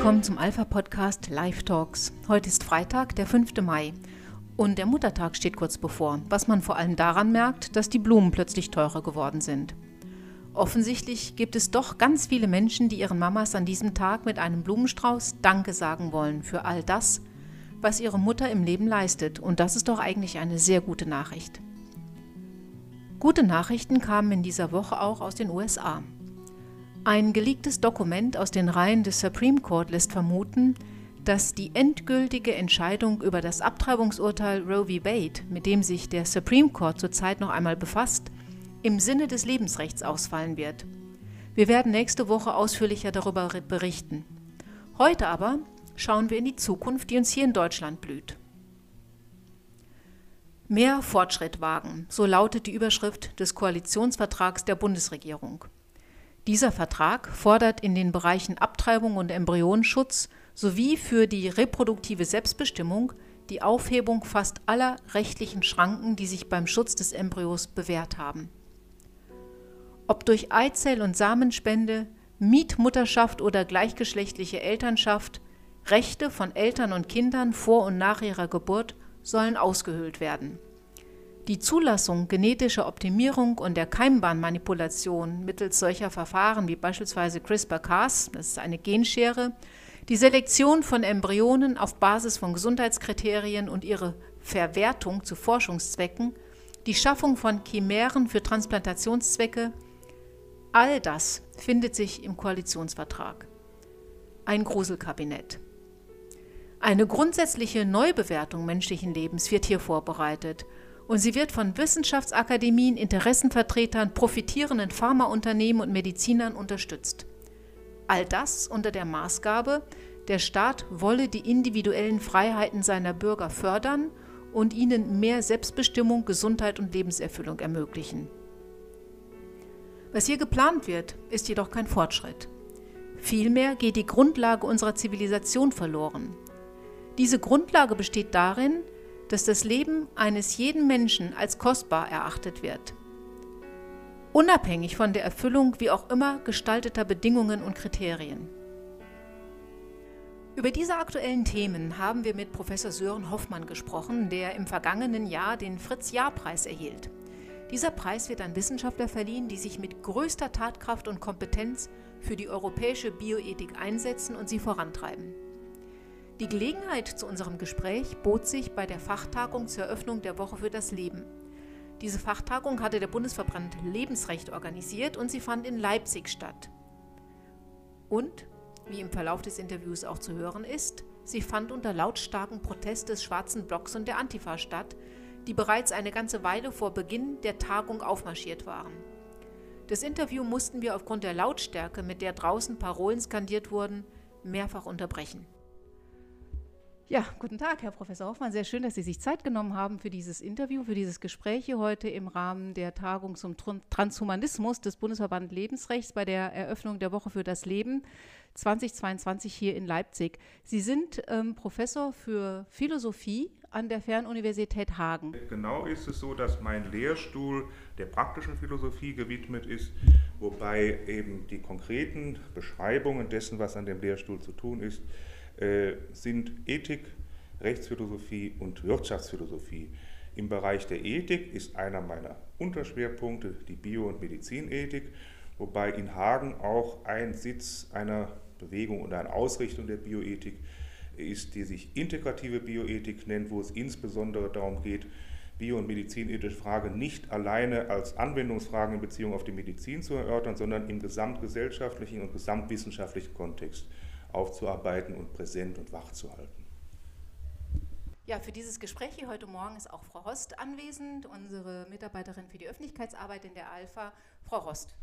willkommen zum Alpha-Podcast Live Talks. Heute ist Freitag, der 5. Mai. Und der Muttertag steht kurz bevor, was man vor allem daran merkt, dass die Blumen plötzlich teurer geworden sind. Offensichtlich gibt es doch ganz viele Menschen, die ihren Mamas an diesem Tag mit einem Blumenstrauß Danke sagen wollen für all das, was ihre Mutter im Leben leistet. Und das ist doch eigentlich eine sehr gute Nachricht. Gute Nachrichten kamen in dieser Woche auch aus den USA. Ein geleaktes Dokument aus den Reihen des Supreme Court lässt vermuten, dass die endgültige Entscheidung über das Abtreibungsurteil Roe v. Wade, mit dem sich der Supreme Court zurzeit noch einmal befasst, im Sinne des Lebensrechts ausfallen wird. Wir werden nächste Woche ausführlicher darüber berichten. Heute aber schauen wir in die Zukunft, die uns hier in Deutschland blüht. Mehr Fortschritt wagen, so lautet die Überschrift des Koalitionsvertrags der Bundesregierung. Dieser Vertrag fordert in den Bereichen Abtreibung und Embryonenschutz sowie für die reproduktive Selbstbestimmung die Aufhebung fast aller rechtlichen Schranken, die sich beim Schutz des Embryos bewährt haben. Ob durch Eizell- und Samenspende, Mietmutterschaft oder gleichgeschlechtliche Elternschaft, Rechte von Eltern und Kindern vor und nach ihrer Geburt sollen ausgehöhlt werden. Die Zulassung genetischer Optimierung und der Keimbahnmanipulation mittels solcher Verfahren wie beispielsweise CRISPR-Cas, das ist eine Genschere, die Selektion von Embryonen auf Basis von Gesundheitskriterien und ihre Verwertung zu Forschungszwecken, die Schaffung von Chimären für Transplantationszwecke, All das findet sich im Koalitionsvertrag. Ein Gruselkabinett. Eine grundsätzliche Neubewertung menschlichen Lebens wird hier vorbereitet und sie wird von Wissenschaftsakademien, Interessenvertretern, profitierenden Pharmaunternehmen und Medizinern unterstützt. All das unter der Maßgabe, der Staat wolle die individuellen Freiheiten seiner Bürger fördern und ihnen mehr Selbstbestimmung, Gesundheit und Lebenserfüllung ermöglichen. Was hier geplant wird, ist jedoch kein Fortschritt. Vielmehr geht die Grundlage unserer Zivilisation verloren. Diese Grundlage besteht darin, dass das Leben eines jeden Menschen als kostbar erachtet wird. Unabhängig von der Erfüllung wie auch immer gestalteter Bedingungen und Kriterien. Über diese aktuellen Themen haben wir mit Professor Sören Hoffmann gesprochen, der im vergangenen Jahr den Fritz-Jahr-Preis erhielt. Dieser Preis wird an Wissenschaftler verliehen, die sich mit größter Tatkraft und Kompetenz für die europäische Bioethik einsetzen und sie vorantreiben. Die Gelegenheit zu unserem Gespräch bot sich bei der Fachtagung zur Eröffnung der Woche für das Leben. Diese Fachtagung hatte der Bundesverband Lebensrecht organisiert und sie fand in Leipzig statt. Und, wie im Verlauf des Interviews auch zu hören ist, sie fand unter lautstarkem Protest des Schwarzen Blocks und der Antifa statt, die bereits eine ganze Weile vor Beginn der Tagung aufmarschiert waren. Das Interview mussten wir aufgrund der Lautstärke, mit der draußen Parolen skandiert wurden, mehrfach unterbrechen. Ja, guten Tag, Herr Professor Hoffmann. Sehr schön, dass Sie sich Zeit genommen haben für dieses Interview, für dieses Gespräch hier heute im Rahmen der Tagung zum Transhumanismus des Bundesverband Lebensrechts bei der Eröffnung der Woche für das Leben 2022 hier in Leipzig. Sie sind ähm, Professor für Philosophie an der Fernuniversität Hagen. Genau ist es so, dass mein Lehrstuhl der praktischen Philosophie gewidmet ist, wobei eben die konkreten Beschreibungen dessen, was an dem Lehrstuhl zu tun ist, äh, sind Ethik, Rechtsphilosophie und Wirtschaftsphilosophie. Im Bereich der Ethik ist einer meiner Unterschwerpunkte die Bio- und Medizinethik, wobei in Hagen auch ein Sitz einer Bewegung oder einer Ausrichtung der Bioethik ist, die sich integrative Bioethik nennt, wo es insbesondere darum geht, bio- und medizinethische Fragen nicht alleine als Anwendungsfragen in Beziehung auf die Medizin zu erörtern, sondern im gesamtgesellschaftlichen und gesamtwissenschaftlichen Kontext aufzuarbeiten und präsent und wach zu halten. Ja, für dieses Gespräch hier heute Morgen ist auch Frau Rost anwesend, unsere Mitarbeiterin für die Öffentlichkeitsarbeit in der Alpha. Frau Rost.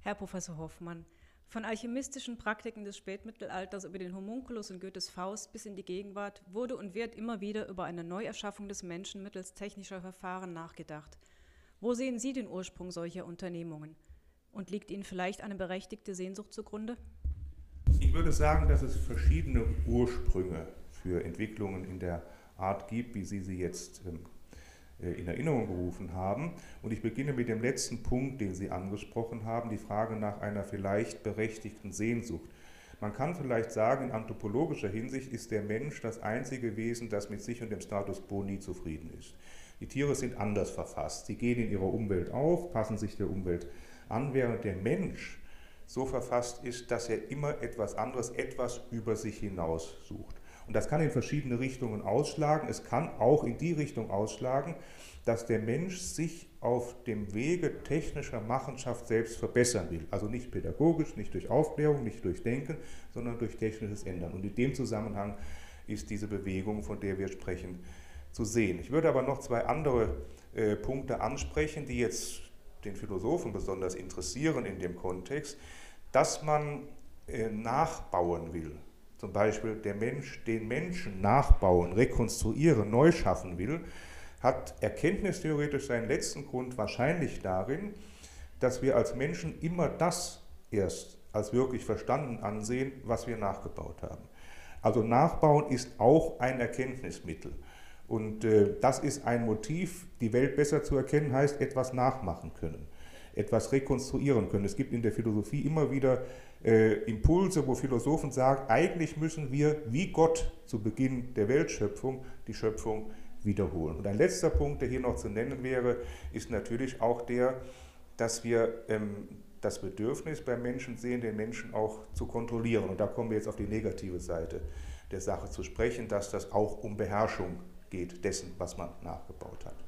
Herr Professor Hoffmann, von alchemistischen Praktiken des Spätmittelalters über den Homunculus und Goethes Faust bis in die Gegenwart wurde und wird immer wieder über eine Neuerschaffung des Menschen mittels technischer Verfahren nachgedacht. Wo sehen Sie den Ursprung solcher Unternehmungen? Und liegt Ihnen vielleicht eine berechtigte Sehnsucht zugrunde? Ich würde sagen, dass es verschiedene Ursprünge für Entwicklungen in der Art gibt, wie Sie sie jetzt ähm, äh, in Erinnerung gerufen haben. Und ich beginne mit dem letzten Punkt, den Sie angesprochen haben, die Frage nach einer vielleicht berechtigten Sehnsucht. Man kann vielleicht sagen, in anthropologischer Hinsicht ist der Mensch das einzige Wesen, das mit sich und dem Status quo nie zufrieden ist. Die Tiere sind anders verfasst. Sie gehen in ihrer Umwelt auf, passen sich der Umwelt an, während der Mensch so verfasst ist, dass er immer etwas anderes, etwas über sich hinaus sucht. Und das kann in verschiedene Richtungen ausschlagen. Es kann auch in die Richtung ausschlagen, dass der Mensch sich auf dem Wege technischer Machenschaft selbst verbessern will. Also nicht pädagogisch, nicht durch Aufklärung, nicht durch Denken, sondern durch technisches Ändern. Und in dem Zusammenhang ist diese Bewegung, von der wir sprechen, zu sehen. Ich würde aber noch zwei andere äh, Punkte ansprechen, die jetzt den Philosophen besonders interessieren in dem Kontext, dass man äh, nachbauen will, zum Beispiel der Mensch den Menschen nachbauen, rekonstruieren, neu schaffen will, hat erkenntnistheoretisch seinen letzten Grund wahrscheinlich darin, dass wir als Menschen immer das erst als wirklich verstanden ansehen, was wir nachgebaut haben. Also Nachbauen ist auch ein Erkenntnismittel. Und äh, das ist ein Motiv, die Welt besser zu erkennen, heißt etwas nachmachen können, etwas rekonstruieren können. Es gibt in der Philosophie immer wieder äh, Impulse, wo Philosophen sagen, eigentlich müssen wir wie Gott zu Beginn der Weltschöpfung die Schöpfung wiederholen. Und ein letzter Punkt, der hier noch zu nennen wäre, ist natürlich auch der, dass wir ähm, das Bedürfnis beim Menschen sehen, den Menschen auch zu kontrollieren. Und da kommen wir jetzt auf die negative Seite der Sache zu sprechen, dass das auch um Beherrschung geht, dessen, was man nachgebaut hat.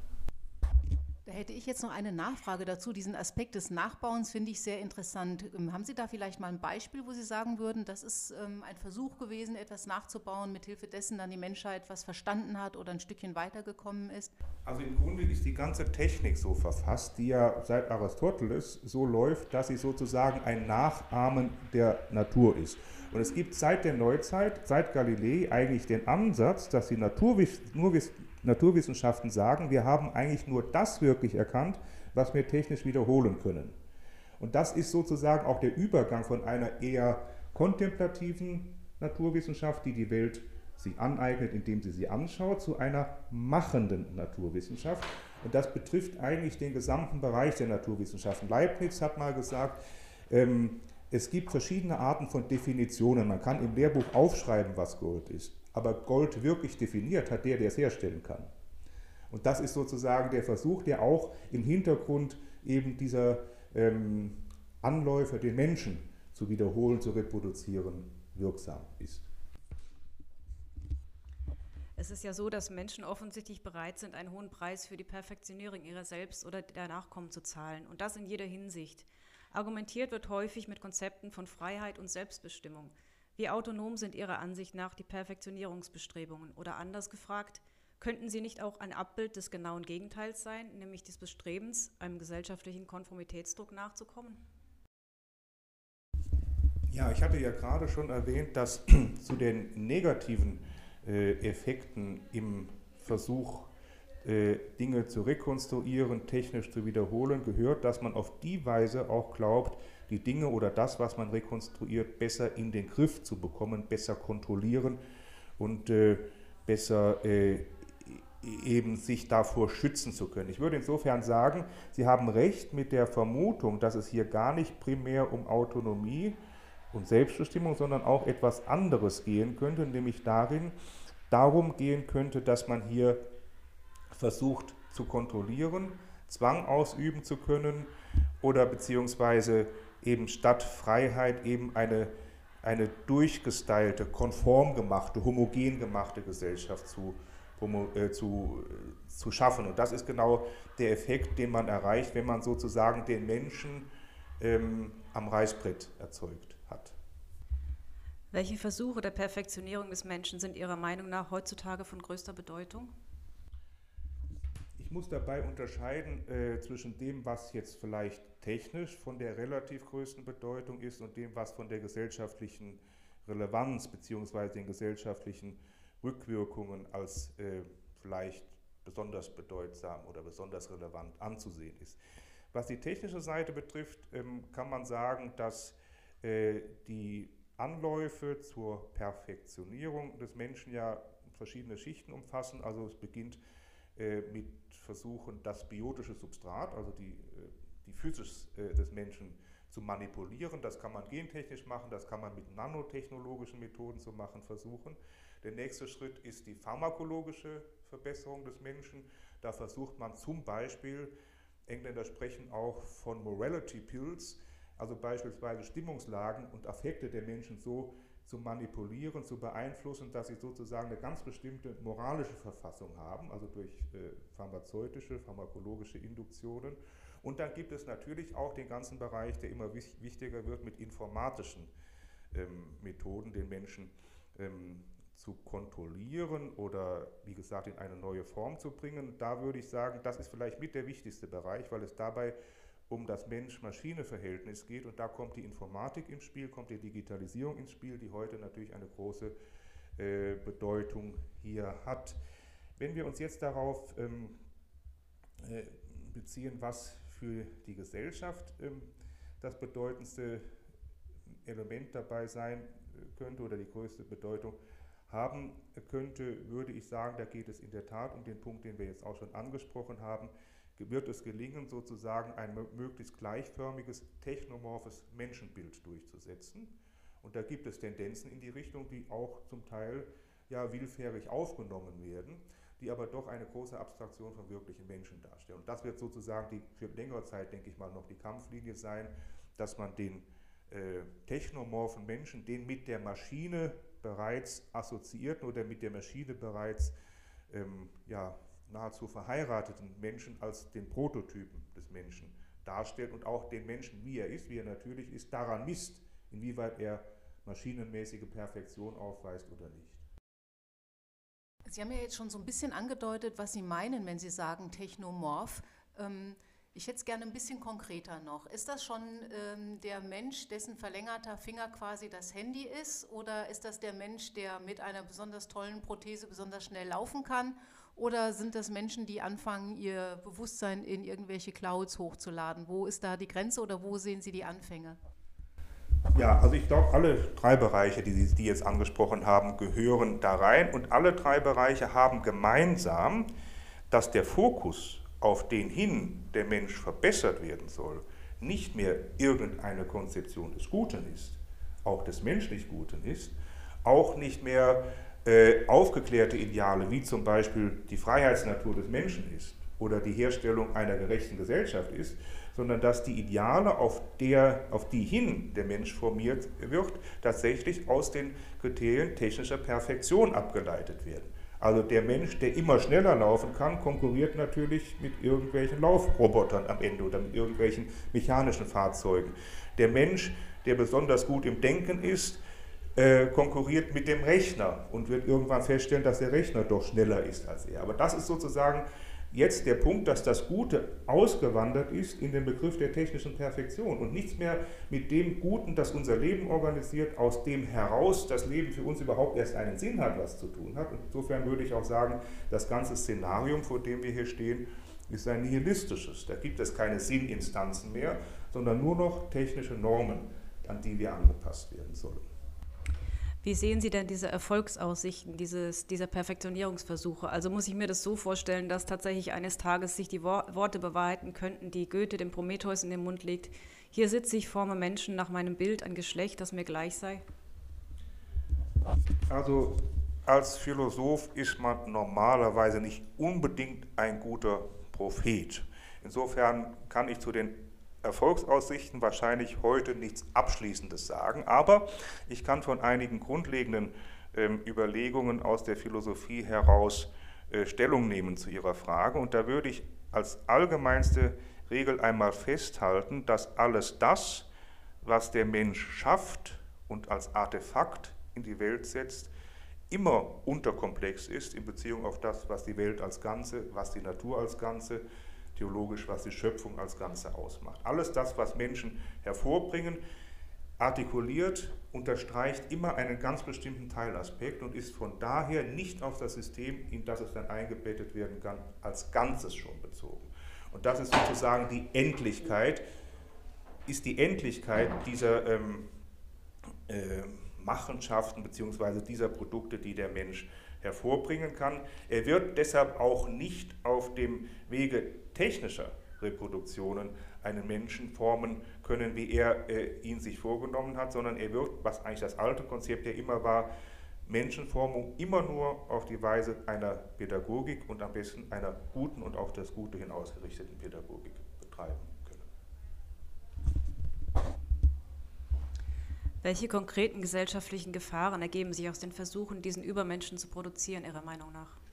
Hätte ich jetzt noch eine Nachfrage dazu. Diesen Aspekt des Nachbauens finde ich sehr interessant. Ähm, haben Sie da vielleicht mal ein Beispiel, wo Sie sagen würden, das ist ähm, ein Versuch gewesen, etwas nachzubauen, mithilfe dessen dann die Menschheit was verstanden hat oder ein Stückchen weitergekommen ist? Also im Grunde ist die ganze Technik so verfasst, die ja seit Aristoteles so läuft, dass sie sozusagen ein Nachahmen der Natur ist. Und es gibt seit der Neuzeit, seit Galilei, eigentlich den Ansatz, dass die Naturwiss Naturwissenschaften sagen, wir haben eigentlich nur das wirklich erkannt, was wir technisch wiederholen können. Und das ist sozusagen auch der Übergang von einer eher kontemplativen Naturwissenschaft, die die Welt sich aneignet, indem sie sie anschaut, zu einer machenden Naturwissenschaft. Und das betrifft eigentlich den gesamten Bereich der Naturwissenschaften. Leibniz hat mal gesagt, ähm, es gibt verschiedene Arten von Definitionen. Man kann im Lehrbuch aufschreiben, was Gold ist aber Gold wirklich definiert hat der, der es herstellen kann. Und das ist sozusagen der Versuch, der auch im Hintergrund eben dieser ähm, Anläufer, den Menschen zu wiederholen, zu reproduzieren, wirksam ist. Es ist ja so, dass Menschen offensichtlich bereit sind, einen hohen Preis für die Perfektionierung ihrer selbst oder der Nachkommen zu zahlen. Und das in jeder Hinsicht. Argumentiert wird häufig mit Konzepten von Freiheit und Selbstbestimmung. Wie autonom sind Ihrer Ansicht nach die Perfektionierungsbestrebungen? Oder anders gefragt, könnten sie nicht auch ein Abbild des genauen Gegenteils sein, nämlich des Bestrebens, einem gesellschaftlichen Konformitätsdruck nachzukommen? Ja, ich hatte ja gerade schon erwähnt, dass zu den negativen äh, Effekten im Versuch, äh, Dinge zu rekonstruieren, technisch zu wiederholen, gehört, dass man auf die Weise auch glaubt, die Dinge oder das, was man rekonstruiert, besser in den Griff zu bekommen, besser kontrollieren und äh, besser äh, eben sich davor schützen zu können. Ich würde insofern sagen, Sie haben recht mit der Vermutung, dass es hier gar nicht primär um Autonomie und Selbstbestimmung, sondern auch etwas anderes gehen könnte, nämlich darin, darum gehen könnte, dass man hier versucht zu kontrollieren, Zwang ausüben zu können oder beziehungsweise eben statt Freiheit eben eine, eine durchgestylte, konform gemachte, homogen gemachte Gesellschaft zu, äh, zu, äh, zu schaffen. Und das ist genau der Effekt, den man erreicht, wenn man sozusagen den Menschen ähm, am Reißbrett erzeugt hat. Welche Versuche der Perfektionierung des Menschen sind Ihrer Meinung nach heutzutage von größter Bedeutung? Muss dabei unterscheiden äh, zwischen dem, was jetzt vielleicht technisch von der relativ größten Bedeutung ist und dem, was von der gesellschaftlichen Relevanz bzw. den gesellschaftlichen Rückwirkungen als äh, vielleicht besonders bedeutsam oder besonders relevant anzusehen ist. Was die technische Seite betrifft, ähm, kann man sagen, dass äh, die Anläufe zur Perfektionierung des Menschen ja verschiedene Schichten umfassen. Also es beginnt mit versuchen, das biotische Substrat, also die, äh, die Physis äh, des Menschen zu manipulieren. Das kann man gentechnisch machen, das kann man mit nanotechnologischen Methoden zu machen versuchen. Der nächste Schritt ist die pharmakologische Verbesserung des Menschen. Da versucht man zum Beispiel, Engländer sprechen auch von Morality Pills, also beispielsweise Stimmungslagen und Affekte der Menschen so zu manipulieren, zu beeinflussen, dass sie sozusagen eine ganz bestimmte moralische Verfassung haben, also durch äh, pharmazeutische, pharmakologische Induktionen. Und dann gibt es natürlich auch den ganzen Bereich, der immer wichtiger wird, mit informatischen ähm, Methoden den Menschen ähm, zu kontrollieren oder, wie gesagt, in eine neue Form zu bringen. Da würde ich sagen, das ist vielleicht mit der wichtigste Bereich, weil es dabei um das Mensch-Maschine-Verhältnis geht. Und da kommt die Informatik ins Spiel, kommt die Digitalisierung ins Spiel, die heute natürlich eine große äh, Bedeutung hier hat. Wenn wir uns jetzt darauf ähm, äh, beziehen, was für die Gesellschaft ähm, das bedeutendste Element dabei sein könnte oder die größte Bedeutung haben könnte, würde ich sagen, da geht es in der Tat um den Punkt, den wir jetzt auch schon angesprochen haben, wird es gelingen, sozusagen ein möglichst gleichförmiges, technomorphes Menschenbild durchzusetzen. Und da gibt es Tendenzen in die Richtung, die auch zum Teil ja willfährig aufgenommen werden, die aber doch eine große Abstraktion von wirklichen Menschen darstellen. Und das wird sozusagen die, für längere Zeit, denke ich mal, noch die Kampflinie sein, dass man den äh, technomorphen Menschen, den mit der Maschine bereits assoziierten oder mit der Maschine bereits ähm, ja, nahezu verheirateten Menschen als den Prototypen des Menschen darstellt und auch den Menschen, wie er ist, wie er natürlich ist, daran misst, inwieweit er maschinenmäßige Perfektion aufweist oder nicht. Sie haben ja jetzt schon so ein bisschen angedeutet, was Sie meinen, wenn Sie sagen Technomorph. Ähm, ich hätte es gerne ein bisschen konkreter noch. Ist das schon ähm, der Mensch, dessen verlängerter Finger quasi das Handy ist? Oder ist das der Mensch, der mit einer besonders tollen Prothese besonders schnell laufen kann? Oder sind das Menschen, die anfangen, ihr Bewusstsein in irgendwelche Clouds hochzuladen? Wo ist da die Grenze oder wo sehen Sie die Anfänge? Ja, also ich glaube, alle drei Bereiche, die Sie die jetzt angesprochen haben, gehören da rein. Und alle drei Bereiche haben gemeinsam, dass der Fokus auf den hin der Mensch verbessert werden soll, nicht mehr irgendeine Konzeption des Guten ist, auch des menschlich Guten ist, auch nicht mehr äh, aufgeklärte Ideale, wie zum Beispiel die Freiheitsnatur des Menschen ist oder die Herstellung einer gerechten Gesellschaft ist, sondern dass die Ideale, auf, der, auf die hin der Mensch formiert wird, tatsächlich aus den Kriterien technischer Perfektion abgeleitet werden. Also der Mensch, der immer schneller laufen kann, konkurriert natürlich mit irgendwelchen Laufrobotern am Ende oder mit irgendwelchen mechanischen Fahrzeugen. Der Mensch, der besonders gut im Denken ist, äh, konkurriert mit dem Rechner und wird irgendwann feststellen, dass der Rechner doch schneller ist als er. Aber das ist sozusagen jetzt der Punkt, dass das Gute ausgewandert ist in den Begriff der technischen Perfektion und nichts mehr mit dem Guten, das unser Leben organisiert, aus dem heraus das Leben für uns überhaupt erst einen Sinn hat, was zu tun hat. Und insofern würde ich auch sagen, das ganze Szenarium, vor dem wir hier stehen, ist ein nihilistisches. Da gibt es keine Sinninstanzen mehr, sondern nur noch technische Normen, an die wir angepasst werden sollen. Wie sehen Sie denn diese Erfolgsaussichten dieses, dieser Perfektionierungsversuche? Also muss ich mir das so vorstellen, dass tatsächlich eines Tages sich die Worte bewahrheiten könnten, die Goethe dem Prometheus in den Mund legt. Hier sitze ich, forme Menschen nach meinem Bild, ein Geschlecht, das mir gleich sei? Also als Philosoph ist man normalerweise nicht unbedingt ein guter Prophet. Insofern kann ich zu den Erfolgsaussichten wahrscheinlich heute nichts Abschließendes sagen, aber ich kann von einigen grundlegenden ähm, Überlegungen aus der Philosophie heraus äh, Stellung nehmen zu Ihrer Frage. Und da würde ich als allgemeinste Regel einmal festhalten, dass alles das, was der Mensch schafft und als Artefakt in die Welt setzt, immer unterkomplex ist in Beziehung auf das, was die Welt als Ganze, was die Natur als Ganze, theologisch, was die Schöpfung als Ganze ausmacht. Alles das, was Menschen hervorbringen, artikuliert, unterstreicht immer einen ganz bestimmten Teilaspekt und ist von daher nicht auf das System, in das es dann eingebettet werden kann, als Ganzes schon bezogen. Und das ist sozusagen die Endlichkeit, ist die Endlichkeit dieser ähm, äh, Machenschaften bzw. dieser Produkte, die der Mensch hervorbringen kann. Er wird deshalb auch nicht auf dem Wege technischer Reproduktionen einen Menschen formen können, wie er äh, ihn sich vorgenommen hat, sondern er wird, was eigentlich das alte Konzept ja immer war, Menschenformung immer nur auf die Weise einer Pädagogik und am besten einer guten und auf das Gute hin ausgerichteten Pädagogik betreiben können. Welche konkreten gesellschaftlichen Gefahren ergeben sich aus den Versuchen, diesen Übermenschen zu produzieren, Ihrer Meinung nach?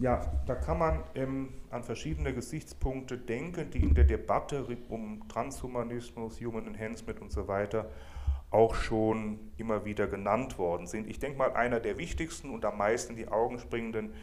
Ja, da kann man ähm, an verschiedene Gesichtspunkte denken, die in der Debatte um Transhumanismus, Human Enhancement und so weiter auch schon immer wieder genannt worden sind. Ich denke mal, einer der wichtigsten und am meisten die Augen springenden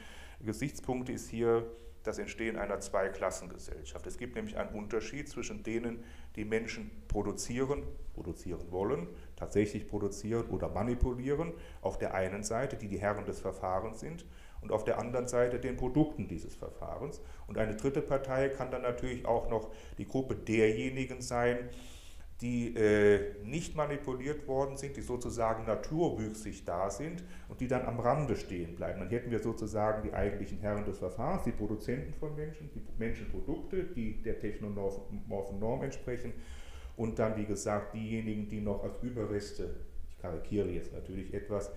Gesichtspunkte ist hier das Entstehen einer Zweiklassengesellschaft. Es gibt nämlich einen Unterschied zwischen denen, die Menschen produzieren, produzieren wollen, tatsächlich produzieren oder manipulieren, auf der einen Seite, die die Herren des Verfahrens sind, und auf der anderen Seite den Produkten dieses Verfahrens. Und eine dritte Partei kann dann natürlich auch noch die Gruppe derjenigen sein, die äh, nicht manipuliert worden sind, die sozusagen naturwüchsig da sind und die dann am Rande stehen bleiben. Dann hätten wir sozusagen die eigentlichen Herren des Verfahrens, die Produzenten von Menschen, die Menschenprodukte, die der technomorphen Norm entsprechen und dann, wie gesagt, diejenigen, die noch als Überreste, ich karikiere jetzt natürlich etwas,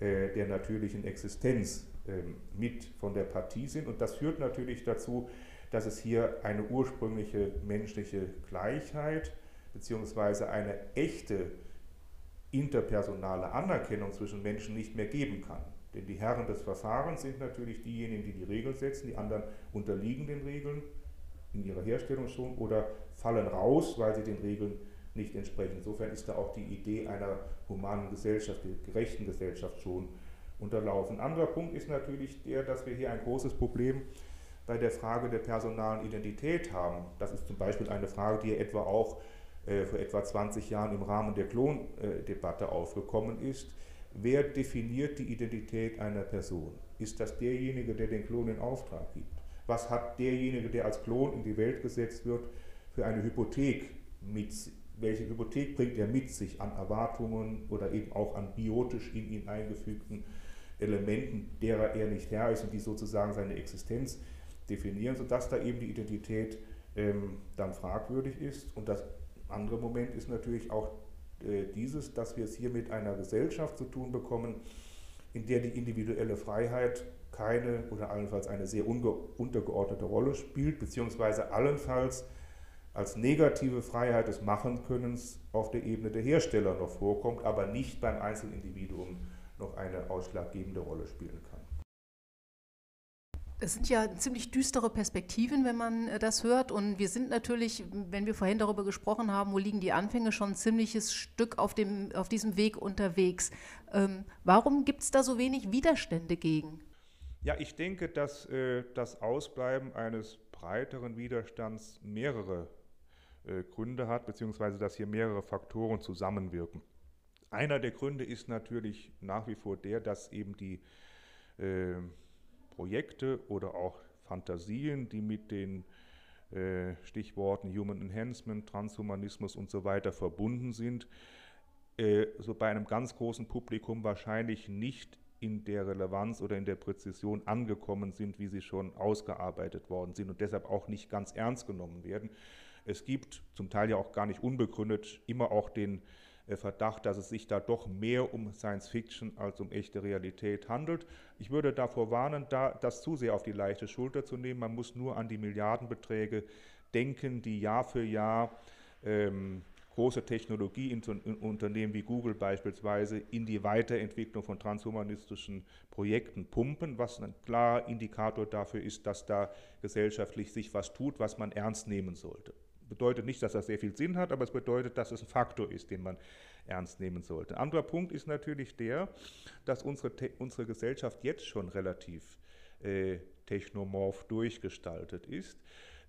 äh, der natürlichen Existenz mit von der Partie sind. Und das führt natürlich dazu, dass es hier eine ursprüngliche menschliche Gleichheit beziehungsweise eine echte interpersonale Anerkennung zwischen Menschen nicht mehr geben kann. Denn die Herren des Verfahrens sind natürlich diejenigen, die die Regeln setzen, die anderen unterliegen den Regeln in ihrer Herstellung schon oder fallen raus, weil sie den Regeln nicht entsprechen. Insofern ist da auch die Idee einer humanen Gesellschaft, der gerechten Gesellschaft schon unterlaufen. Ein anderer Punkt ist natürlich der, dass wir hier ein großes Problem bei der Frage der personalen Identität haben. Das ist zum Beispiel eine Frage, die etwa auch äh, vor etwa 20 Jahren im Rahmen der Klondebatte aufgekommen ist. Wer definiert die Identität einer Person? Ist das derjenige, der den Klon in Auftrag gibt? Was hat derjenige, der als Klon in die Welt gesetzt wird, für eine Hypothek mit welche Hypothek bringt er mit sich an Erwartungen oder eben auch an biotisch in ihn eingefügten Elementen, derer er nicht Herr ist und die sozusagen seine Existenz definieren, sodass da eben die Identität ähm, dann fragwürdig ist. Und das andere Moment ist natürlich auch äh, dieses, dass wir es hier mit einer Gesellschaft zu tun bekommen, in der die individuelle Freiheit keine oder allenfalls eine sehr untergeordnete Rolle spielt, beziehungsweise allenfalls als negative Freiheit des Machenkönnens auf der Ebene der Hersteller noch vorkommt, aber nicht beim Einzelindividuum noch eine ausschlaggebende Rolle spielen kann. Es sind ja ziemlich düstere Perspektiven, wenn man äh, das hört. Und wir sind natürlich, wenn wir vorhin darüber gesprochen haben, wo liegen die Anfänge, schon ein ziemliches Stück auf, dem, auf diesem Weg unterwegs. Ähm, warum gibt es da so wenig Widerstände gegen? Ja, ich denke, dass äh, das Ausbleiben eines breiteren Widerstands mehrere äh, Gründe hat, beziehungsweise dass hier mehrere Faktoren zusammenwirken. Einer der Gründe ist natürlich nach wie vor der, dass eben die äh, Projekte oder auch Fantasien, die mit den äh, Stichworten Human Enhancement, Transhumanismus und so weiter verbunden sind, äh, so bei einem ganz großen Publikum wahrscheinlich nicht in der Relevanz oder in der Präzision angekommen sind, wie sie schon ausgearbeitet worden sind und deshalb auch nicht ganz ernst genommen werden. Es gibt zum Teil ja auch gar nicht unbegründet immer auch den Verdacht, dass es sich da doch mehr um Science Fiction als um echte Realität handelt. Ich würde davor warnen, da das zu sehr auf die leichte Schulter zu nehmen. Man muss nur an die Milliardenbeträge denken, die Jahr für Jahr ähm, große Technologieunternehmen wie Google beispielsweise in die Weiterentwicklung von transhumanistischen Projekten pumpen, was ein klarer Indikator dafür ist, dass da gesellschaftlich sich was tut, was man ernst nehmen sollte bedeutet nicht, dass das sehr viel Sinn hat, aber es bedeutet, dass es ein Faktor ist, den man ernst nehmen sollte. Ein anderer Punkt ist natürlich der, dass unsere, unsere Gesellschaft jetzt schon relativ äh, technomorph durchgestaltet ist.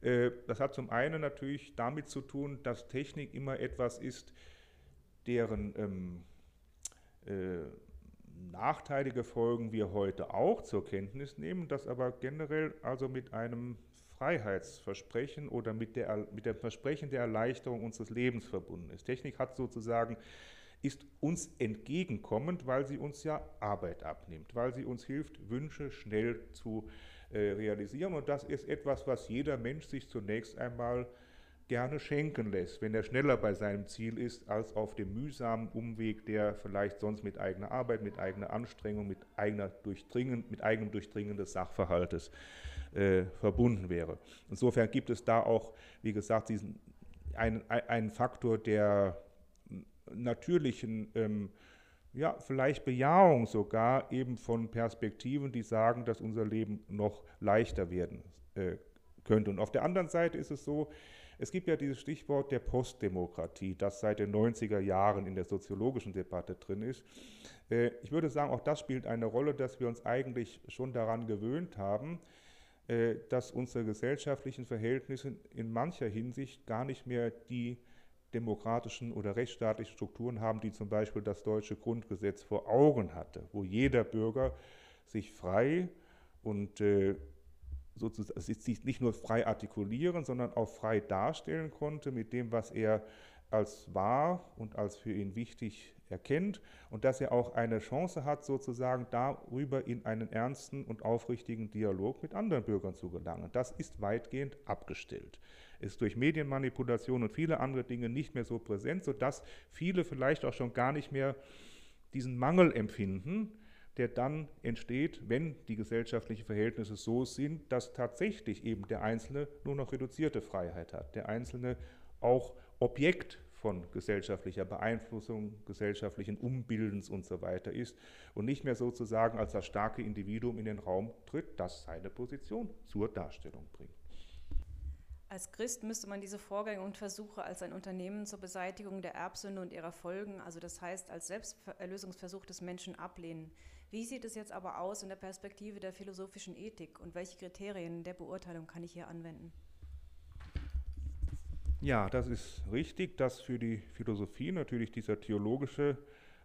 Äh, das hat zum einen natürlich damit zu tun, dass Technik immer etwas ist, deren ähm, äh, nachteilige Folgen wir heute auch zur Kenntnis nehmen, das aber generell also mit einem Freiheitsversprechen oder mit, der, mit dem Versprechen der Erleichterung unseres Lebens verbunden ist. Technik hat sozusagen ist uns entgegenkommend, weil sie uns ja Arbeit abnimmt, weil sie uns hilft, Wünsche schnell zu äh, realisieren. Und das ist etwas, was jeder Mensch sich zunächst einmal gerne schenken lässt, wenn er schneller bei seinem Ziel ist, als auf dem mühsamen Umweg, der vielleicht sonst mit eigener Arbeit, mit eigener Anstrengung, mit, eigener Durchdringen, mit eigenem Durchdringen des Sachverhaltes äh, verbunden wäre. Insofern gibt es da auch, wie gesagt, diesen, einen, einen Faktor der natürlichen ähm, ja, vielleicht Bejahung sogar eben von Perspektiven, die sagen, dass unser Leben noch leichter werden äh, könnte. Und auf der anderen Seite ist es so, es gibt ja dieses Stichwort der Postdemokratie, das seit den 90er Jahren in der soziologischen Debatte drin ist. Äh, ich würde sagen, auch das spielt eine Rolle, dass wir uns eigentlich schon daran gewöhnt haben, äh, dass unsere gesellschaftlichen Verhältnisse in mancher Hinsicht gar nicht mehr die demokratischen oder rechtsstaatlichen Strukturen haben, die zum Beispiel das deutsche Grundgesetz vor Augen hatte, wo jeder Bürger sich frei und äh, sozusagen sich nicht nur frei artikulieren, sondern auch frei darstellen konnte mit dem, was er als wahr und als für ihn wichtig erkennt und dass er auch eine Chance hat, sozusagen darüber in einen ernsten und aufrichtigen Dialog mit anderen Bürgern zu gelangen. Das ist weitgehend abgestellt. Ist durch Medienmanipulation und viele andere Dinge nicht mehr so präsent, sodass viele vielleicht auch schon gar nicht mehr diesen Mangel empfinden, der dann entsteht, wenn die gesellschaftlichen Verhältnisse so sind, dass tatsächlich eben der Einzelne nur noch reduzierte Freiheit hat, der Einzelne auch Objekt von gesellschaftlicher Beeinflussung, gesellschaftlichen Umbildens und so weiter ist und nicht mehr sozusagen als das starke Individuum in den Raum tritt, das seine Position zur Darstellung bringt. Als Christ müsste man diese Vorgänge und Versuche als ein Unternehmen zur Beseitigung der Erbsünde und ihrer Folgen, also das heißt als Selbsterlösungsversuch des Menschen ablehnen. Wie sieht es jetzt aber aus in der Perspektive der philosophischen Ethik und welche Kriterien der Beurteilung kann ich hier anwenden? Ja, das ist richtig, dass für die Philosophie natürlich dieser theologische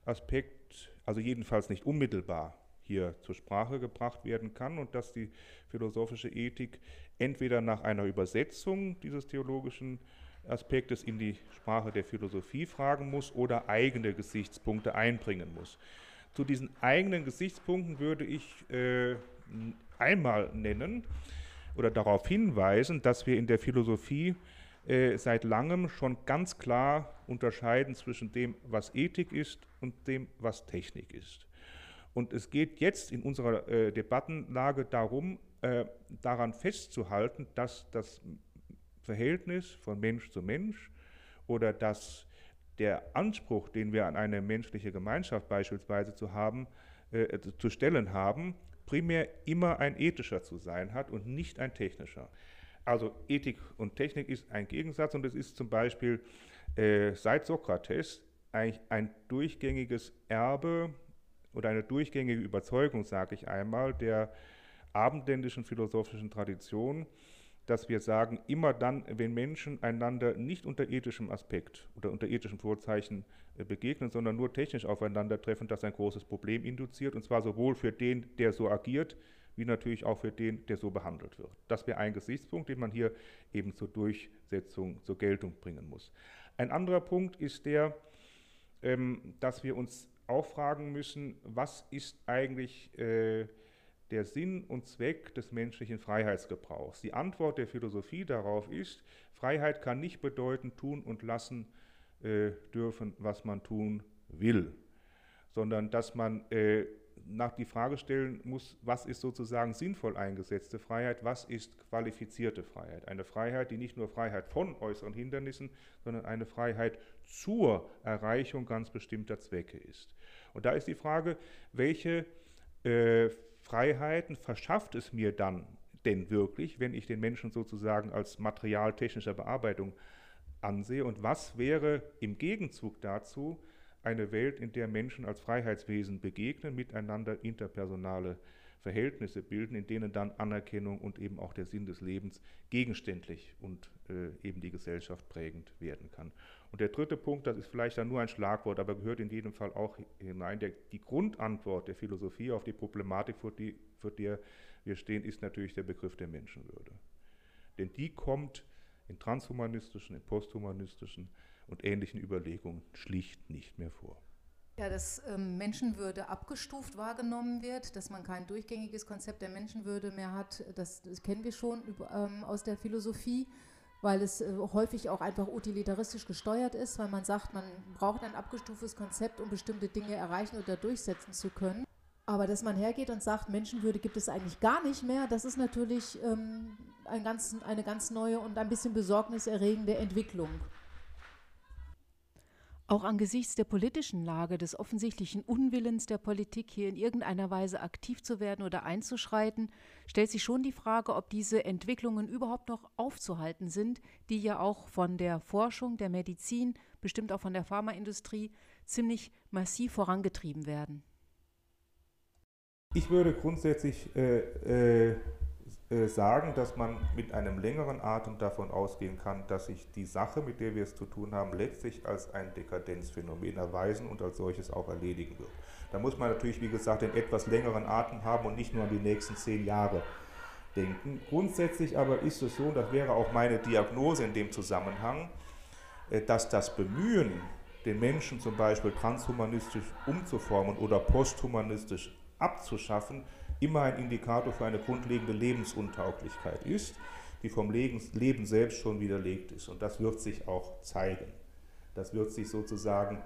Aspekt, also jedenfalls nicht unmittelbar hier zur Sprache gebracht werden kann und dass die philosophische Ethik entweder nach einer Übersetzung dieses theologischen Aspektes in die Sprache der Philosophie fragen muss oder eigene Gesichtspunkte einbringen muss. Zu diesen eigenen Gesichtspunkten würde ich äh, einmal nennen oder darauf hinweisen, dass wir in der Philosophie äh, seit langem schon ganz klar unterscheiden zwischen dem, was Ethik ist und dem, was Technik ist. Und es geht jetzt in unserer äh, Debattenlage darum, äh, daran festzuhalten, dass das Verhältnis von Mensch zu Mensch oder dass der Anspruch, den wir an eine menschliche Gemeinschaft beispielsweise zu haben, äh, zu stellen haben, primär immer ein ethischer zu sein hat und nicht ein technischer. Also Ethik und Technik ist ein Gegensatz und es ist zum Beispiel äh, seit Sokrates eigentlich ein durchgängiges Erbe oder eine durchgängige Überzeugung, sage ich einmal, der abendländischen philosophischen Tradition, dass wir sagen, immer dann, wenn Menschen einander nicht unter ethischem Aspekt oder unter ethischen Vorzeichen äh, begegnen, sondern nur technisch aufeinandertreffen, das ein großes Problem induziert, und zwar sowohl für den, der so agiert, wie natürlich auch für den, der so behandelt wird. Das wäre ein Gesichtspunkt, den man hier eben zur Durchsetzung, zur Geltung bringen muss. Ein anderer Punkt ist der, ähm, dass wir uns auch fragen müssen, was ist eigentlich äh, der Sinn und Zweck des menschlichen Freiheitsgebrauchs? Die Antwort der Philosophie darauf ist, Freiheit kann nicht bedeuten, tun und lassen äh, dürfen, was man tun will, sondern dass man äh, nach die Frage stellen muss, was ist sozusagen sinnvoll eingesetzte Freiheit, was ist qualifizierte Freiheit. Eine Freiheit, die nicht nur Freiheit von äußeren Hindernissen, sondern eine Freiheit zur Erreichung ganz bestimmter Zwecke ist. Und da ist die Frage, welche äh, Freiheiten verschafft es mir dann denn wirklich, wenn ich den Menschen sozusagen als Material technischer Bearbeitung ansehe? Und was wäre im Gegenzug dazu eine Welt, in der Menschen als Freiheitswesen begegnen, miteinander interpersonale Verhältnisse bilden, in denen dann Anerkennung und eben auch der Sinn des Lebens gegenständlich und äh, eben die Gesellschaft prägend werden kann. Und der dritte Punkt, das ist vielleicht dann nur ein Schlagwort, aber gehört in jedem Fall auch hinein, der, die Grundantwort der Philosophie auf die Problematik, vor, die, vor der wir stehen, ist natürlich der Begriff der Menschenwürde. Denn die kommt in transhumanistischen, in posthumanistischen und ähnlichen Überlegungen schlicht nicht mehr vor. Ja, dass ähm, Menschenwürde abgestuft wahrgenommen wird, dass man kein durchgängiges Konzept der Menschenwürde mehr hat, das, das kennen wir schon ähm, aus der Philosophie. weil es äh, häufig auch einfach utilitaristisch gesteuert ist, weil man sagt, man braucht ein abgestuftes Konzept, um bestimmte Dinge erreichen oder durchsetzen zu können. Aber dass man hergeht und sagt, Menschenwürde gibt es eigentlich gar nicht mehr, das ist natürlich ähm, ein ganz, eine ganz neue und ein bisschen besorgniserregende Entwicklung. Auch angesichts der politischen Lage, des offensichtlichen Unwillens der Politik, hier in irgendeiner Weise aktiv zu werden oder einzuschreiten, stellt sich schon die Frage, ob diese Entwicklungen überhaupt noch aufzuhalten sind, die ja auch von der Forschung, der Medizin, bestimmt auch von der Pharmaindustrie ziemlich massiv vorangetrieben werden. Ich würde grundsätzlich äh, äh, äh, sagen, dass man mit einem längeren Atem davon ausgehen kann, dass sich die Sache, mit der wir es zu tun haben, letztlich als ein Dekadenzphänomen erweisen und als solches auch erledigen wird. Da muss man natürlich, wie gesagt, den etwas längeren Atem haben und nicht nur an die nächsten zehn Jahre denken. Grundsätzlich aber ist es so, und das wäre auch meine Diagnose in dem Zusammenhang, äh, dass das Bemühen, den Menschen zum Beispiel transhumanistisch umzuformen oder posthumanistisch abzuschaffen, immer ein Indikator für eine grundlegende Lebensuntauglichkeit ist, die vom Leben selbst schon widerlegt ist. Und das wird sich auch zeigen. Das wird sich sozusagen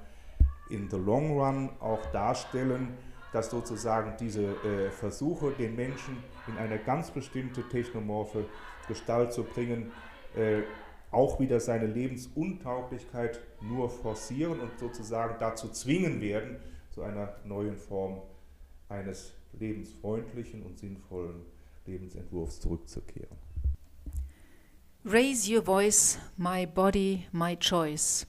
in the long run auch darstellen, dass sozusagen diese äh, Versuche, den Menschen in eine ganz bestimmte technomorphe Gestalt zu bringen, äh, auch wieder seine Lebensuntauglichkeit nur forcieren und sozusagen dazu zwingen werden, zu einer neuen Form eines lebensfreundlichen und sinnvollen Lebensentwurfs zurückzukehren. Raise your voice, my body, my choice.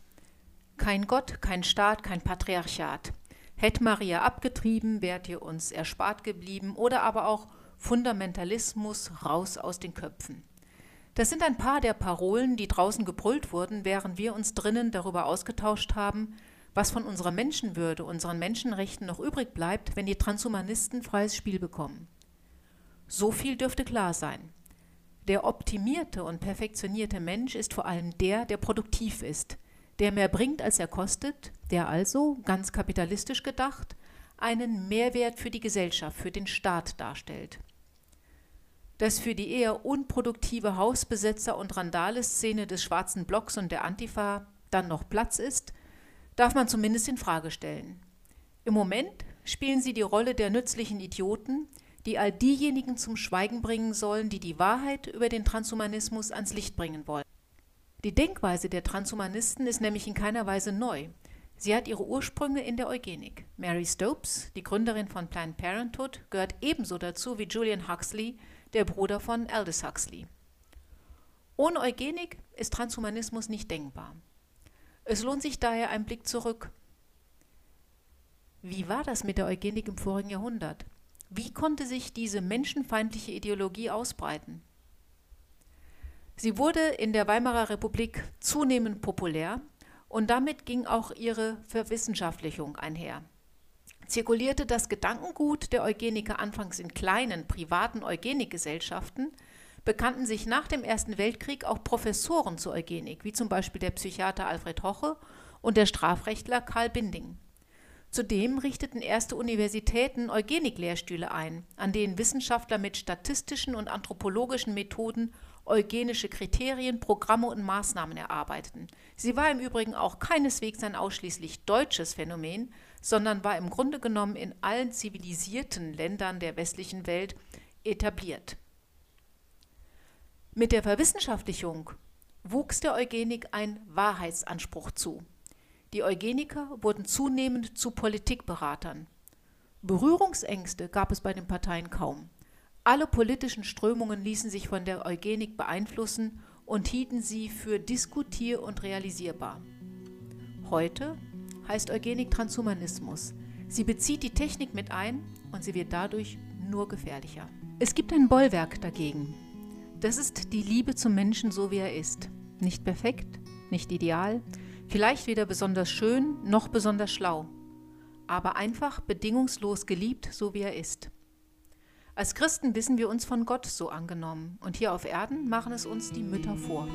Kein Gott, kein Staat, kein Patriarchat. Hätt Maria abgetrieben, wärt ihr uns erspart geblieben oder aber auch Fundamentalismus raus aus den Köpfen. Das sind ein paar der Parolen, die draußen gebrüllt wurden, während wir uns drinnen darüber ausgetauscht haben, was von unserer Menschenwürde, unseren Menschenrechten noch übrig bleibt, wenn die Transhumanisten freies Spiel bekommen. So viel dürfte klar sein. Der optimierte und perfektionierte Mensch ist vor allem der, der produktiv ist, der mehr bringt, als er kostet, der also, ganz kapitalistisch gedacht, einen Mehrwert für die Gesellschaft, für den Staat darstellt. Dass für die eher unproduktive Hausbesetzer- und Randale-Szene des schwarzen Blocks und der Antifa dann noch Platz ist, darf man zumindest in Frage stellen. Im Moment spielen sie die Rolle der nützlichen Idioten, die all diejenigen zum Schweigen bringen sollen, die die Wahrheit über den Transhumanismus ans Licht bringen wollen. Die Denkweise der Transhumanisten ist nämlich in keiner Weise neu. Sie hat ihre Ursprünge in der Eugenik. Mary Stopes, die Gründerin von Planned Parenthood, gehört ebenso dazu wie Julian Huxley, der Bruder von Aldous Huxley. Ohne Eugenik ist Transhumanismus nicht denkbar. Es lohnt sich daher ein Blick zurück. Wie war das mit der Eugenik im vorigen Jahrhundert? Wie konnte sich diese menschenfeindliche Ideologie ausbreiten? Sie wurde in der Weimarer Republik zunehmend populär und damit ging auch ihre Verwissenschaftlichung einher. Zirkulierte das Gedankengut der Eugeniker anfangs in kleinen privaten Eugenikgesellschaften, bekannten sich nach dem Ersten Weltkrieg auch Professoren zur Eugenik, wie zum Beispiel der Psychiater Alfred Hoche und der Strafrechtler Karl Binding. Zudem richteten erste Universitäten Eugenik-Lehrstühle ein, an denen Wissenschaftler mit statistischen und anthropologischen Methoden eugenische Kriterien, Programme und Maßnahmen erarbeiteten. Sie war im Übrigen auch keineswegs ein ausschließlich deutsches Phänomen, sondern war im Grunde genommen in allen zivilisierten Ländern der westlichen Welt etabliert. Mit der Verwissenschaftlichung wuchs der Eugenik ein Wahrheitsanspruch zu. Die Eugeniker wurden zunehmend zu Politikberatern. Berührungsängste gab es bei den Parteien kaum. Alle politischen Strömungen ließen sich von der Eugenik beeinflussen und hielten sie für diskutier- und realisierbar. Heute heißt Eugenik Transhumanismus. Sie bezieht die Technik mit ein und sie wird dadurch nur gefährlicher. Es gibt ein Bollwerk dagegen, das ist die Liebe zum Menschen so, wie er ist. Nicht perfekt, nicht ideal, vielleicht weder besonders schön noch besonders schlau, aber einfach bedingungslos geliebt, so wie er ist. Als Christen wissen wir uns von Gott so angenommen und hier auf Erden machen es uns die Mütter vor.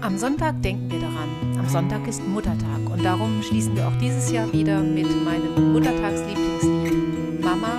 Am Sonntag denken wir daran. Am Sonntag ist Muttertag und darum schließen wir auch dieses Jahr wieder mit meinem Muttertagslieblingslied Mama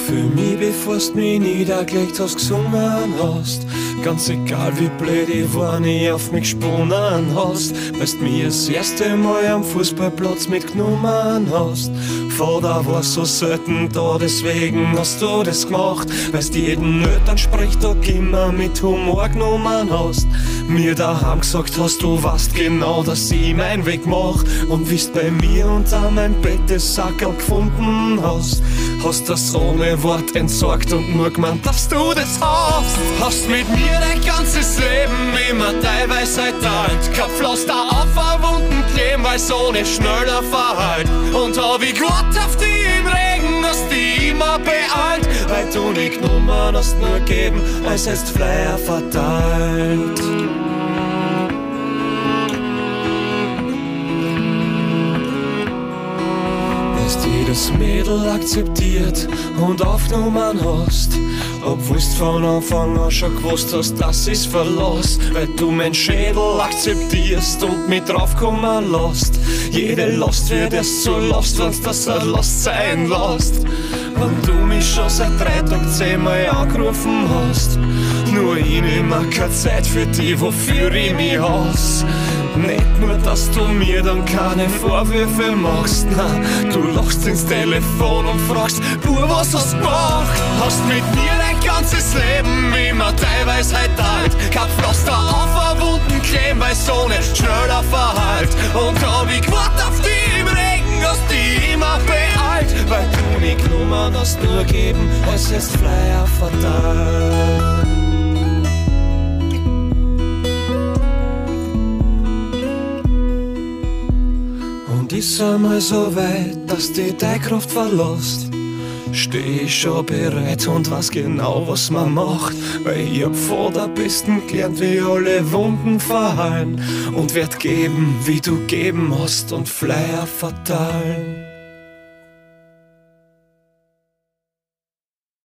für mich bist hast mich niedergelegt, hast gesungen hast. Ganz egal wie blöd ich war, nie auf mich gesponnen hast. Weilst mir das erste Mal am Fußballplatz mitgenommen hast. Vater war so selten da, deswegen hast du das gemacht. Weilst jeden Eltern spricht, da immer mit Humor genommen hast. Mir daheim gesagt hast, du weißt genau, dass ich meinen Weg mach. Und wie's bei mir unter mein Bett das Sackerl gefunden hast. Hast das ohne Wort entsorgt und nur gemeint, dass du das hast. Hast mit mir dein ganzes Leben immer teilweise teilt. Kein Pflaster auf Wunden kleben, weil's ohne schneller verheilt. Und hab ich gewartet auf die im Regen, hast die immer beeilt. Weil du nicht genommen hast, nur geben, als heißt Flyer verteilt. Jedes Mädel akzeptiert und aufgenommen hast. Obwohlst von Anfang an schon gewusst hast, das ist Verlust, weil du mein Schädel akzeptierst und mit draufkommen lässt. Jede Last wird erst zur Last, wenn's das eine Last sein lässt. Wenn du mich schon seit drei Tagen zehnmal angerufen hast, nur ich nehm keine Zeit für die, wofür ich mich hasse. Nicht nur, dass du mir dann keine Vorwürfe machst, na, du lachst ins Telefon und fragst, Bur, was hast du gemacht? Hast mit mir dein ganzes Leben immer teilweise alt. Kein Pflaster auf Wunden kleben, weil so nicht schneller verheilt. Und hab ich gewartet auf die im Regen, hast die immer beeilt. Weil du nicht genommen hast, nur geben, es ist Flyer verteilt. Ist einmal so weit, dass die deine Kraft verlässt. Steh ich schon bereit und weiß genau, was man macht. Weil ich hab vor der Besten gelernt, wie alle Wunden verheilen. Und werd geben, wie du geben hast und Flyer verteilen.